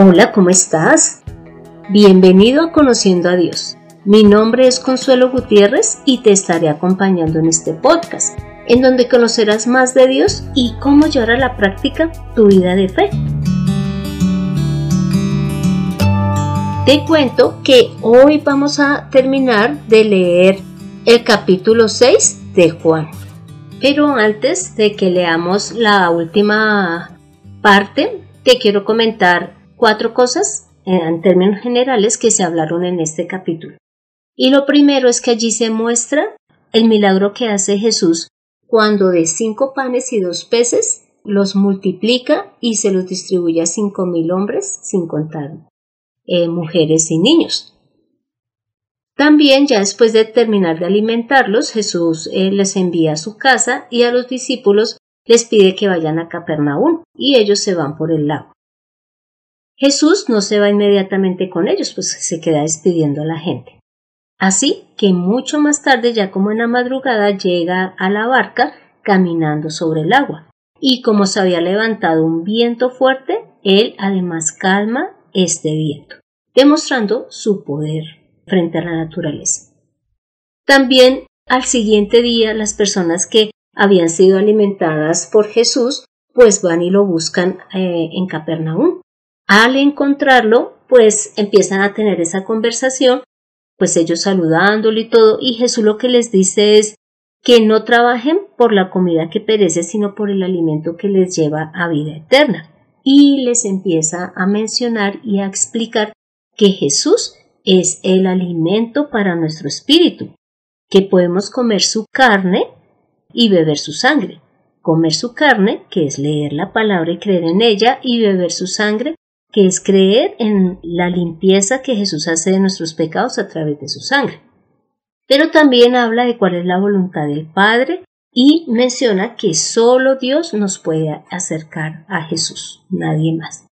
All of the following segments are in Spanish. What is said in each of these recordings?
Hola, ¿cómo estás? Bienvenido a Conociendo a Dios. Mi nombre es Consuelo Gutiérrez y te estaré acompañando en este podcast, en donde conocerás más de Dios y cómo llevar a la práctica tu vida de fe. Te cuento que hoy vamos a terminar de leer el capítulo 6 de Juan. Pero antes de que leamos la última parte, te quiero comentar cuatro cosas eh, en términos generales que se hablaron en este capítulo. Y lo primero es que allí se muestra el milagro que hace Jesús cuando de cinco panes y dos peces los multiplica y se los distribuye a cinco mil hombres, sin contar eh, mujeres y niños. También, ya después de terminar de alimentarlos, Jesús eh, les envía a su casa y a los discípulos les pide que vayan a Capernaum y ellos se van por el lago. Jesús no se va inmediatamente con ellos, pues se queda despidiendo a la gente. Así que mucho más tarde, ya como en la madrugada, llega a la barca caminando sobre el agua. Y como se había levantado un viento fuerte, él además calma este viento, demostrando su poder frente a la naturaleza. También al siguiente día las personas que habían sido alimentadas por Jesús pues van y lo buscan eh, en Capernaum al encontrarlo, pues empiezan a tener esa conversación, pues ellos saludándolo y todo, y Jesús lo que les dice es que no trabajen por la comida que perece, sino por el alimento que les lleva a vida eterna. Y les empieza a mencionar y a explicar que Jesús es el alimento para nuestro espíritu, que podemos comer su carne y beber su sangre. Comer su carne, que es leer la palabra y creer en ella, y beber su sangre, que es creer en la limpieza que Jesús hace de nuestros pecados a través de su sangre. Pero también habla de cuál es la voluntad del Padre y menciona que solo Dios nos puede acercar a Jesús, nadie más.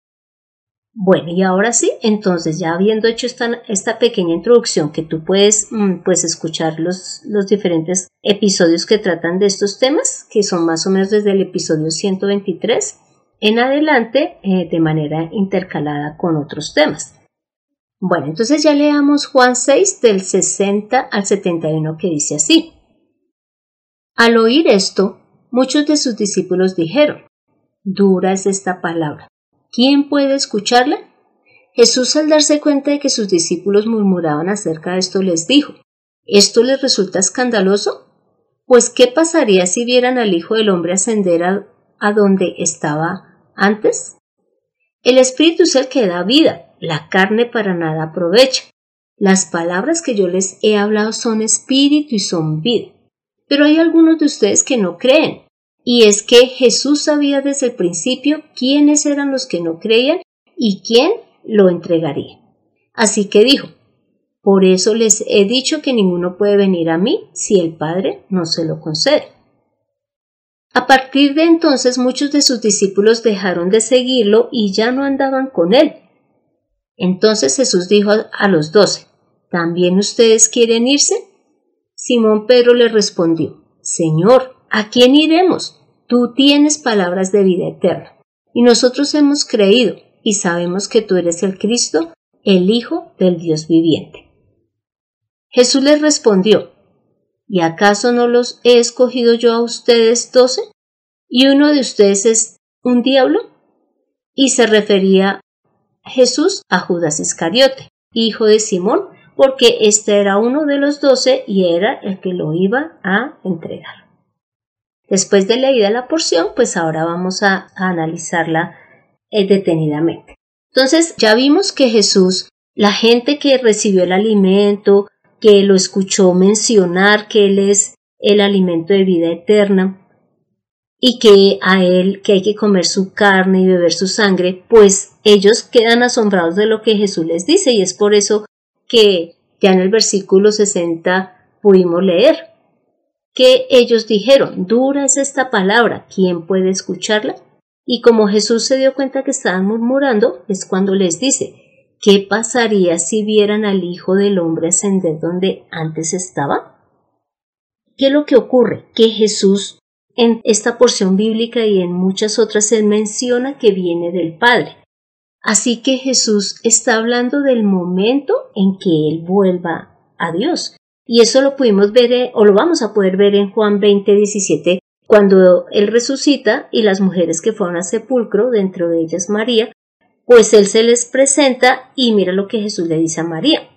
Bueno, y ahora sí, entonces ya habiendo hecho esta, pequeña introducción que tú puedes mm, pues, escuchar los, los diferentes episodios que tratan de estos temas, que son más o menos desde el episodio 123 en adelante eh, de manera intercalada con otros temas. Bueno, entonces ya leamos Juan 6 del 60 al 71 que dice así. Al oír esto, muchos de sus discípulos dijeron, Dura es esta palabra. ¿Quién puede escucharla? Jesús al darse cuenta de que sus discípulos murmuraban acerca de esto les dijo, ¿esto les resulta escandaloso? Pues ¿qué pasaría si vieran al Hijo del Hombre ascender a, a donde estaba antes, el espíritu es el que da vida, la carne para nada aprovecha. Las palabras que yo les he hablado son espíritu y son vida. Pero hay algunos de ustedes que no creen. Y es que Jesús sabía desde el principio quiénes eran los que no creían y quién lo entregaría. Así que dijo, por eso les he dicho que ninguno puede venir a mí si el Padre no se lo concede. A partir de entonces muchos de sus discípulos dejaron de seguirlo y ya no andaban con él. Entonces Jesús dijo a los doce, ¿también ustedes quieren irse? Simón Pedro le respondió, Señor, ¿a quién iremos? Tú tienes palabras de vida eterna. Y nosotros hemos creído y sabemos que tú eres el Cristo, el Hijo del Dios viviente. Jesús les respondió, ¿Y acaso no los he escogido yo a ustedes doce? ¿Y uno de ustedes es un diablo? Y se refería Jesús a Judas Iscariote, hijo de Simón, porque este era uno de los doce y era el que lo iba a entregar. Después de leída la porción, pues ahora vamos a, analizarla eh, detenidamente. Entonces, ya vimos que Jesús, la gente que recibió el alimento, que lo escuchó mencionar que Él es el alimento de vida eterna y que a Él que hay que comer su carne y beber su sangre, pues ellos quedan asombrados de lo que Jesús les dice y es por eso que ya en el versículo 60 pudimos leer que ellos dijeron, dura es esta palabra, ¿quién puede escucharla? Y como Jesús se dio cuenta que estaban murmurando, es cuando les dice, ¿Qué pasaría si vieran al Hijo del Hombre ascender donde antes estaba? ¿Qué es lo que ocurre? Que Jesús en esta porción bíblica y en muchas otras se menciona que viene del Padre. Así que Jesús está hablando del momento en que Él vuelva a Dios. Y eso lo pudimos ver, o lo vamos a poder ver en Juan 20, 17, cuando Él resucita y las mujeres que fueron al sepulcro, dentro de ellas María, pues Él se les presenta y mira lo que Jesús le dice a María.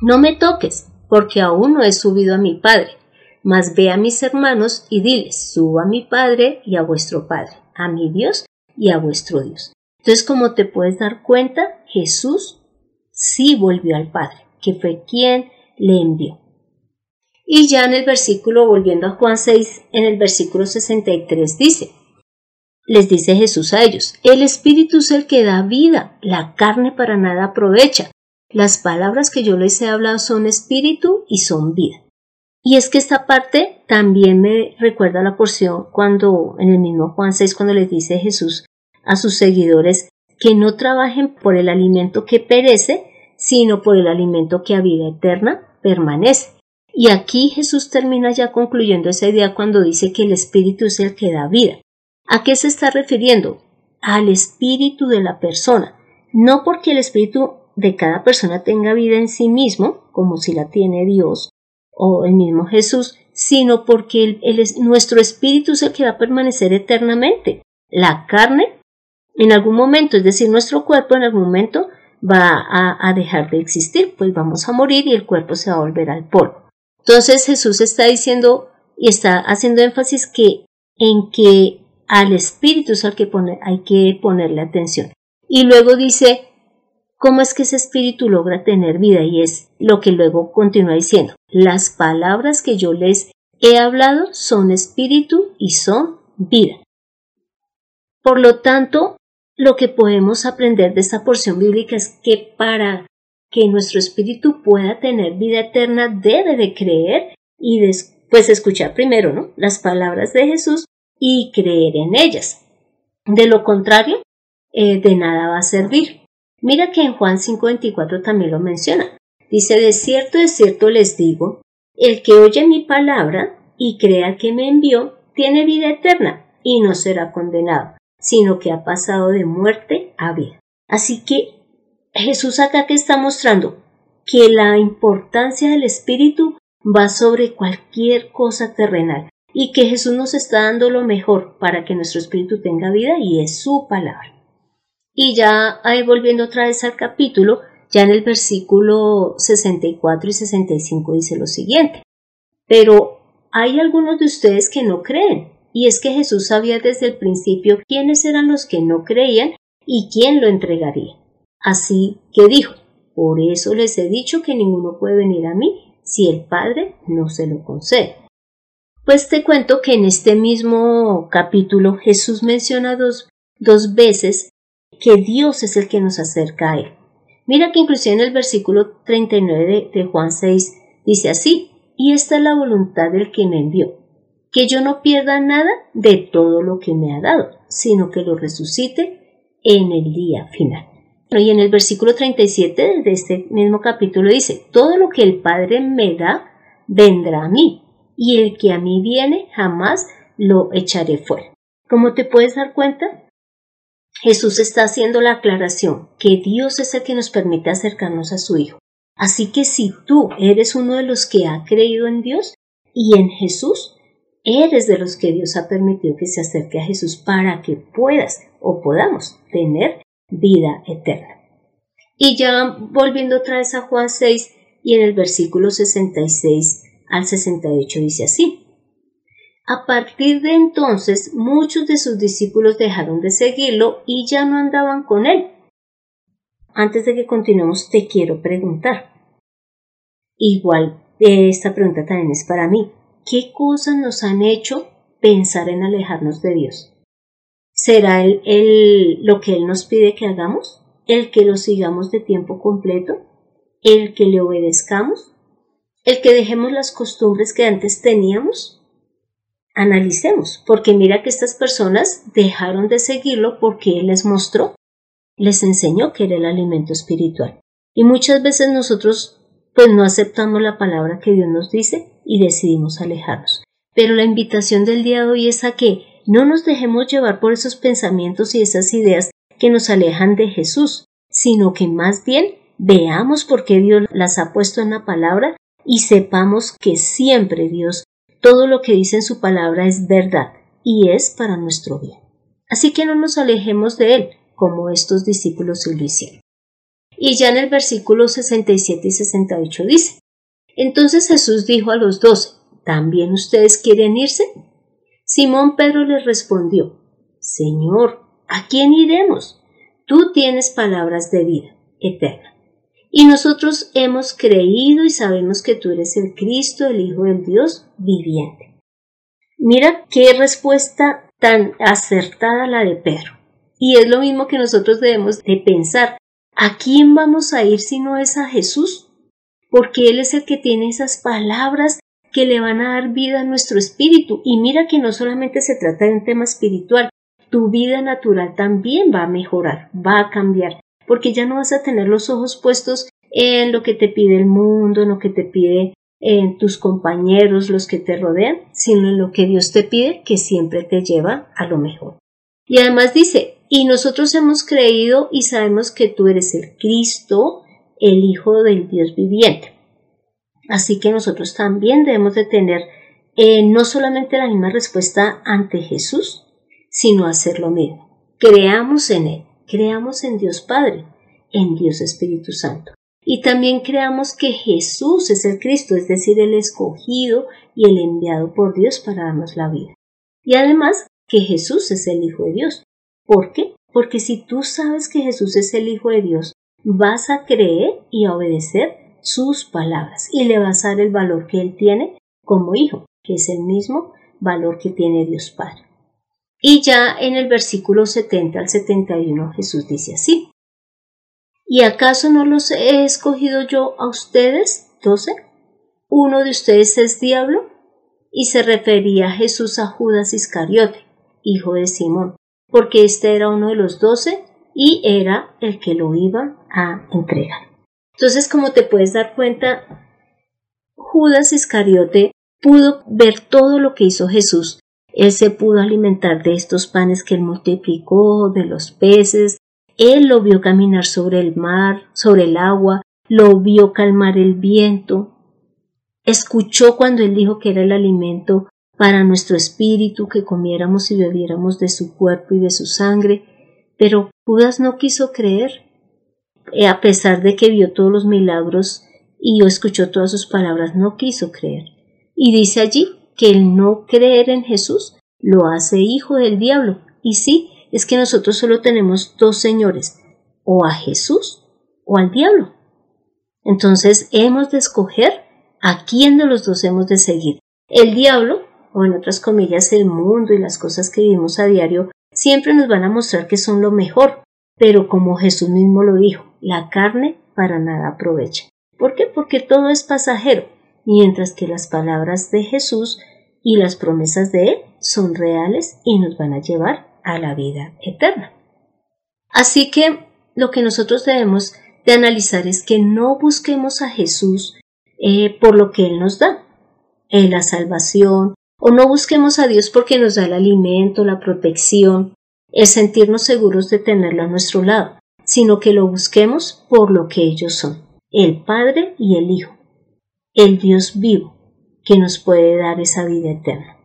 No me toques, porque aún no he subido a mi Padre, mas ve a mis hermanos y diles, subo a mi Padre y a vuestro Padre, a mi Dios y a vuestro Dios. Entonces, como te puedes dar cuenta, Jesús sí volvió al Padre, que fue quien le envió. Y ya en el versículo, volviendo a Juan 6, en el versículo 63 dice, les dice Jesús a ellos, el Espíritu es el que da vida, la carne para nada aprovecha. Las palabras que yo les he hablado son espíritu y son vida. Y es que esta parte también me recuerda la porción cuando en el mismo Juan 6 cuando les dice Jesús a sus seguidores que no trabajen por el alimento que perece, sino por el alimento que a vida eterna permanece. Y aquí Jesús termina ya concluyendo esa idea cuando dice que el Espíritu es el que da vida. ¿A qué se está refiriendo? Al espíritu de la persona. No porque el espíritu de cada persona tenga vida en sí mismo, como si la tiene Dios o el mismo Jesús, sino porque nuestro espíritu es el que va a permanecer eternamente. La carne en algún momento, es decir, nuestro cuerpo en algún momento va a, dejar de existir, pues vamos a morir y el cuerpo se va a volver al polvo. Entonces Jesús está diciendo y está haciendo énfasis que en que al espíritu es al que hay que ponerle atención. Y luego dice, ¿cómo es que ese espíritu logra tener vida? Y es lo que luego continúa diciendo, las palabras que yo les he hablado son espíritu y son vida. Por lo tanto, lo que podemos aprender de esta porción bíblica es que para que nuestro espíritu pueda tener vida eterna debe de creer y después escuchar primero ¿no? las palabras de Jesús y creer en ellas. De lo contrario, eh, de nada va a servir. Mira que en Juan 5:24 también lo menciona. Dice, de cierto, de cierto les digo, el que oye mi palabra y crea que me envió, tiene vida eterna y no será condenado, sino que ha pasado de muerte a vida. Así que Jesús acá que está mostrando que la importancia del Espíritu va sobre cualquier cosa terrenal y que Jesús nos está dando lo mejor para que nuestro espíritu tenga vida y es su palabra. Y ya volviendo otra vez al capítulo, ya en el versículo 64 y 65 dice lo siguiente. Pero hay algunos de ustedes que no creen. Y es que Jesús sabía desde el principio quiénes eran los que no creían y quién lo entregaría. Así que dijo, por eso les he dicho que ninguno puede venir a mí si el Padre no se lo concede. Pues te cuento que en este mismo capítulo Jesús menciona dos, dos veces que Dios es el que nos acerca a Él. Mira que inclusive en el versículo 39 de, de Juan 6 dice así, y esta es la voluntad del que me envió, que yo no pierda nada de todo lo que me ha dado, sino que lo resucite en el día final. Y en el versículo 37 de este mismo capítulo dice, todo lo que el Padre me da, vendrá a mí, y el que a mí viene, jamás lo echaré fuera. Como te puedes dar cuenta, Jesús está haciendo la aclaración que Dios es el que nos permite acercarnos a su Hijo. Así que si tú eres uno de los que ha creído en Dios y en Jesús, eres de los que Dios ha permitido que se acerque a Jesús para que puedas o podamos tener vida eterna. Y ya volviendo otra vez a Juan 6 y en el versículo 66 al 68 dice así. A partir de entonces muchos de sus discípulos dejaron de seguirlo y ya no andaban con él. Antes de que continuemos te quiero preguntar. Igual esta pregunta también es para mí. ¿Qué cosas nos han hecho pensar en alejarnos de Dios? ¿Será el, lo que Él nos pide que hagamos? ¿El que lo sigamos de tiempo completo? ¿El que le obedezcamos? ¿El que dejemos las costumbres que antes teníamos? Analicemos, porque mira que estas personas dejaron de seguirlo porque Él les mostró, les enseñó que era el alimento espiritual. Y muchas veces nosotros pues no aceptamos la palabra que Dios nos dice y decidimos alejarnos. Pero la invitación del día de hoy es a que no nos dejemos llevar por esos pensamientos y esas ideas que nos alejan de Jesús, sino que más bien veamos por qué Dios las ha puesto en la palabra y sepamos que siempre Dios, todo lo que dice en su palabra es verdad y es para nuestro bien. Así que no nos alejemos de Él, como estos discípulos lo hicieron. Y ya en el versículo 67 y 68 dice, Entonces Jesús dijo a los doce, ¿también ustedes quieren irse? Simón Pedro les respondió, Señor, ¿a quién iremos? Tú tienes palabras de vida eterna. Y nosotros hemos creído y sabemos que tú eres el Cristo, el Hijo del Dios viviente. Mira qué respuesta tan acertada la de Pedro. Y es lo mismo que nosotros debemos de pensar. ¿A quién vamos a ir si no es a Jesús? Porque Él es el que tiene esas palabras que le van a dar vida a nuestro espíritu. Y mira que no solamente se trata de un tema espiritual, tu vida natural también va a mejorar, va a cambiar, porque ya no vas a tener los ojos puestos en lo que te pide el mundo, en lo que te pide en tus compañeros, los que te rodean, sino en lo que Dios te pide, que siempre te lleva a lo mejor. Y además dice, y nosotros hemos creído y sabemos que tú eres el Cristo, el Hijo del Dios viviente. Así que nosotros también debemos de tener eh, no solamente la misma respuesta ante Jesús, sino hacer lo mismo. Creamos en Él, creamos en Dios Padre, en Dios Espíritu Santo. Y también creamos que Jesús es el Cristo, es decir, el escogido y el enviado por Dios para darnos la vida. Y además que Jesús es el Hijo de Dios. ¿Por qué? Porque si tú sabes que Jesús es el Hijo de Dios, vas a creer y a obedecer sus palabras y le vas a dar el valor que Él tiene como hijo, que es el mismo valor que tiene Dios Padre. Y ya en el versículo 70 al 71 Jesús dice así, ¿Y acaso no los he escogido yo a ustedes? 12. ¿Uno de ustedes es diablo? Y se refería Jesús a Judas Iscariote, hijo de Simón, porque este era uno de los doce y era el que lo iba a entregar. Entonces, como te puedes dar cuenta, Judas Iscariote pudo ver todo lo que hizo Jesús. Él se pudo alimentar de estos panes que él multiplicó, de los peces, él lo vio caminar sobre el mar, sobre el agua, lo vio calmar el viento, escuchó cuando él dijo que era el alimento para nuestro espíritu, que comiéramos y bebiéramos de su cuerpo y de su sangre, pero Judas no quiso creer, eh, a pesar de que vio todos los milagros y escuchó todas sus palabras, no quiso creer. Y dice allí que el no creer en Jesús lo hace hijo del diablo. Y sí, es que nosotros solo tenemos dos señores, o a Jesús o al diablo. Entonces hemos de escoger a quién de los dos hemos de seguir. El diablo, o en otras comillas el mundo y las cosas que vivimos a diario, siempre nos van a mostrar que son lo mejor, pero como Jesús mismo lo dijo, la carne para nada aprovecha. ¿Por qué? Porque todo es pasajero, mientras que las palabras de Jesús y las promesas de Él son reales y nos van a llevar a la vida eterna. Así que lo que nosotros debemos de analizar es que no busquemos a Jesús eh, por lo que Él nos da, en la salvación, o no busquemos a Dios porque nos da el alimento, la protección, el sentirnos seguros de tenerlo a nuestro lado, sino que lo busquemos por lo que ellos son, el Padre y el Hijo, el Dios vivo, que nos puede dar esa vida eterna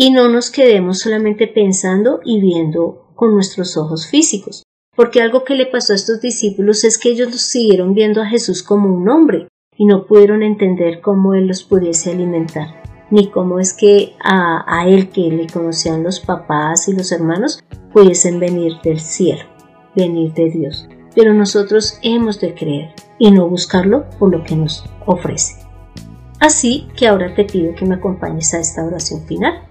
y no nos quedemos solamente pensando y viendo con nuestros ojos físicos, porque algo que le pasó a estos discípulos es que ellos siguieron viendo a Jesús como un hombre y no pudieron entender cómo Él los pudiese alimentar, ni cómo es que a, a Él que le conocían los papás y los hermanos pudiesen venir del cielo, venir de Dios. Pero nosotros hemos de creer y no buscarlo por lo que nos ofrece. Así que ahora te pido que me acompañes a esta oración final.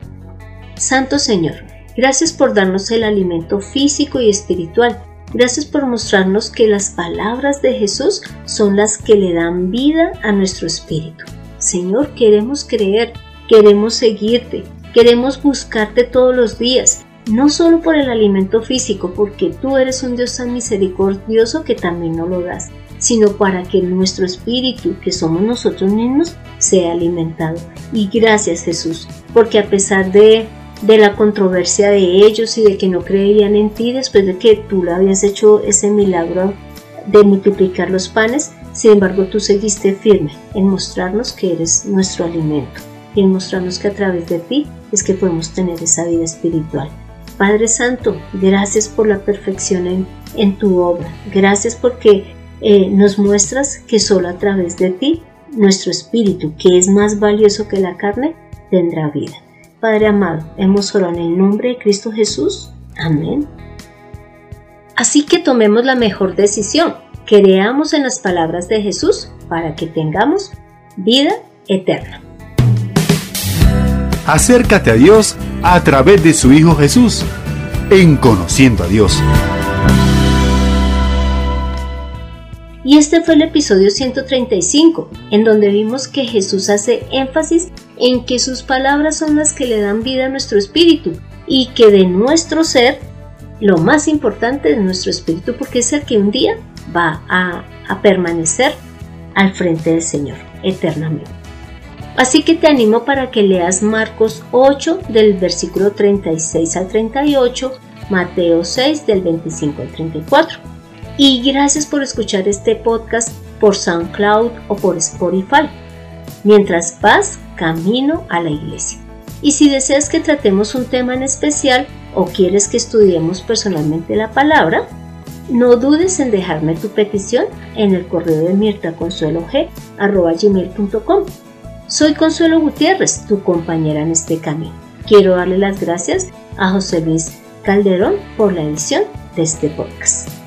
Santo Señor, gracias por darnos el alimento físico y espiritual. Gracias por mostrarnos que las palabras de Jesús son las que le dan vida a nuestro espíritu. Señor, queremos creer, queremos seguirte, queremos buscarte todos los días, no solo por el alimento físico, porque tú eres un Dios tan misericordioso que también no lo das, sino para que nuestro espíritu, que somos nosotros mismos, sea alimentado. Y gracias Jesús, porque a pesar de de la controversia de ellos y de que no creían en ti después de que tú le habías hecho ese milagro de multiplicar los panes, sin embargo tú seguiste firme en mostrarnos que eres nuestro alimento y en mostrarnos que a través de ti es que podemos tener esa vida espiritual. Padre Santo, gracias por la perfección en, tu obra. Gracias porque eh, nos muestras que solo a través de ti nuestro espíritu, que es más valioso que la carne, tendrá vida. Padre amado, hemos orado en el nombre de Cristo Jesús. Amén. Así que tomemos la mejor decisión, creamos en las palabras de Jesús para que tengamos vida eterna. Acércate a Dios a través de su Hijo Jesús, en conociendo a Dios. Y este fue el episodio 135, en donde vimos que Jesús hace énfasis en que sus palabras son las que le dan vida a nuestro espíritu y que de nuestro ser, lo más importante es nuestro espíritu, porque es el que un día va a, a permanecer al frente del Señor eternamente. Así que te animo para que leas Marcos 8 del versículo 36 al 38, Mateo 6 del 25 al 34. Y gracias por escuchar este podcast por SoundCloud o por Spotify, mientras vas camino a la iglesia. Y si deseas que tratemos un tema en especial o quieres que estudiemos personalmente la palabra, no dudes en dejarme tu petición en el correo de mirtaconsuelog.com soy Consuelo Gutiérrez, tu compañera en este camino. Quiero darle las gracias a José Luis Calderón por la edición de este podcast.